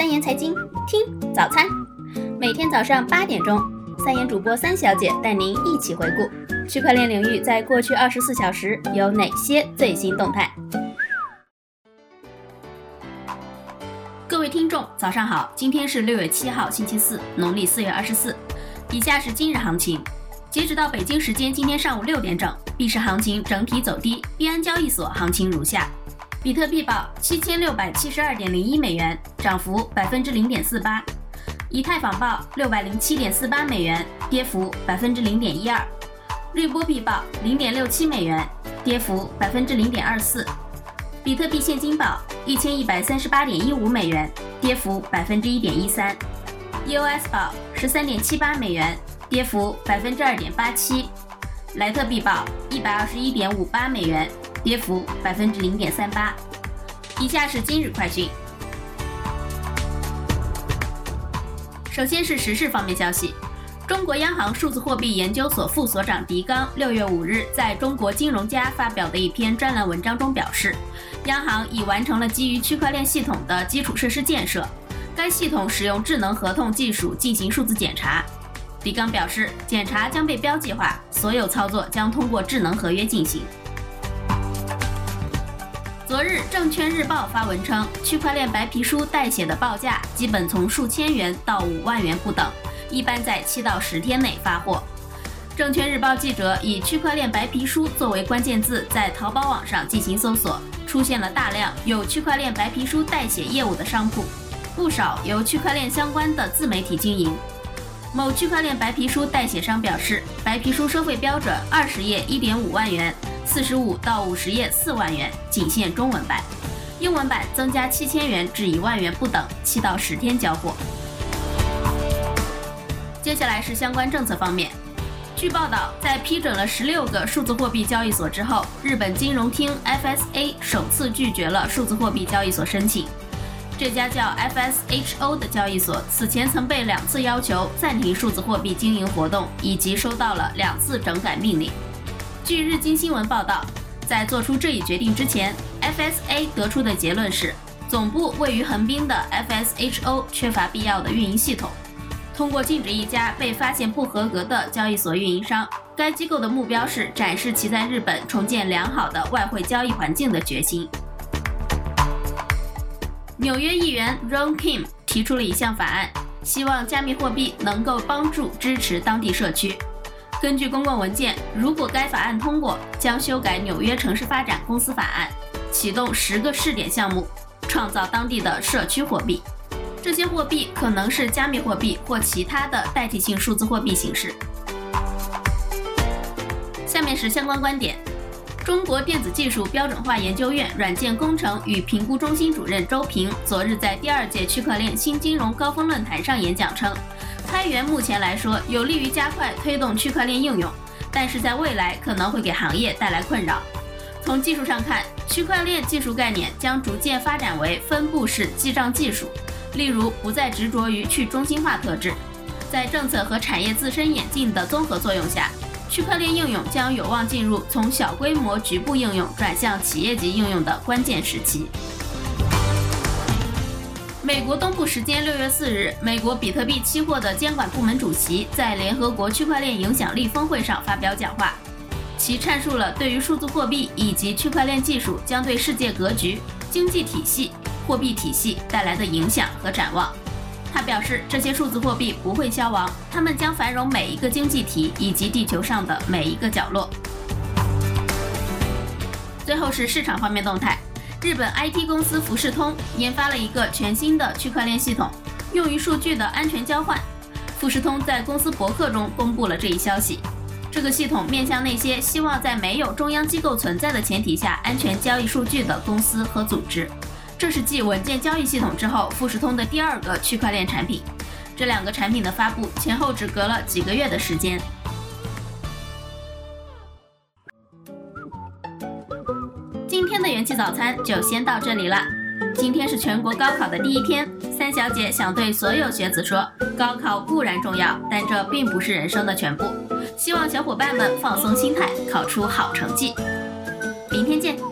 三言财经，听早餐。每天早上八点钟，三言主播三小姐带您一起回顾区块链领域在过去二十四小时有哪些最新动态。各位听众，早上好，今天是六月七号，星期四，农历四月二十四。以下是今日行情。截止到北京时间今天上午六点整，币市行情整体走低，币安交易所行情如下。比特币报七千六百七十二点零一美元，涨幅百分之零点四八；以太坊报六百零七点四八美元，跌幅百分之零点一二；瑞波币报零点六七美元，跌幅百分之零点二四；比特币现金报一千一百三十八点一五美元，跌幅百分之一点一三；EOS 报十三点七八美元，跌幅百分之二点八七；莱特币报一百二十一点五八美元。跌幅百分之零点三八。以下是今日快讯。首先是时事方面消息，中国央行数字货币研究所副所长狄刚六月五日在中国金融家发表的一篇专栏文章中表示，央行已完成了基于区块链系统的基础设施建设，该系统使用智能合同技术进行数字检查。狄刚表示，检查将被标记化，所有操作将通过智能合约进行。昨日，证券日报发文称，区块链白皮书代写的报价基本从数千元到五万元不等，一般在七到十天内发货。证券日报记者以“区块链白皮书”作为关键字，在淘宝网上进行搜索，出现了大量有区块链白皮书代写业务的商铺，不少由区块链相关的自媒体经营。某区块链白皮书代写商表示，白皮书收费标准二十页一点五万元。四十五到五十页四万元，仅限中文版，英文版增加七千元至一万元不等，七到十天交货。接下来是相关政策方面。据报道，在批准了十六个数字货币交易所之后，日本金融厅 FSA 首次拒绝了数字货币交易所申请。这家叫 FSHO 的交易所此前曾被两次要求暂停数字货币经营活动，以及收到了两次整改命令。据日经新闻报道，在做出这一决定之前，FSA 得出的结论是，总部位于横滨的 FSHO 缺乏必要的运营系统。通过禁止一家被发现不合格的交易所运营商，该机构的目标是展示其在日本重建良好的外汇交易环境的决心。纽约议员 Ron Kim 提出了一项法案，希望加密货币能够帮助支持当地社区。根据公共文件，如果该法案通过，将修改纽约城市发展公司法案，启动十个试点项目，创造当地的社区货币。这些货币可能是加密货币或其他的代替性数字货币形式。下面是相关观点：中国电子技术标准化研究院软件工程与评估中心主任周平昨日在第二届区块链新金融高峰论坛上演讲称。开源目前来说有利于加快推动区块链应用，但是在未来可能会给行业带来困扰。从技术上看，区块链技术概念将逐渐发展为分布式记账技术，例如不再执着于去中心化特质。在政策和产业自身演进的综合作用下，区块链应用将有望进入从小规模局部应用转向企业级应用的关键时期。美国东部时间六月四日，美国比特币期货的监管部门主席在联合国区块链影响力峰会上发表讲话，其阐述了对于数字货币以及区块链技术将对世界格局、经济体系、货币体系带来的影响和展望。他表示，这些数字货币不会消亡，它们将繁荣每一个经济体以及地球上的每一个角落。最后是市场方面动态。日本 IT 公司富士通研发了一个全新的区块链系统，用于数据的安全交换。富士通在公司博客中公布了这一消息。这个系统面向那些希望在没有中央机构存在的前提下安全交易数据的公司和组织。这是继稳健交易系统之后，富士通的第二个区块链产品。这两个产品的发布前后只隔了几个月的时间。的元气早餐就先到这里了。今天是全国高考的第一天，三小姐想对所有学子说：高考固然重要，但这并不是人生的全部。希望小伙伴们放松心态，考出好成绩。明天见。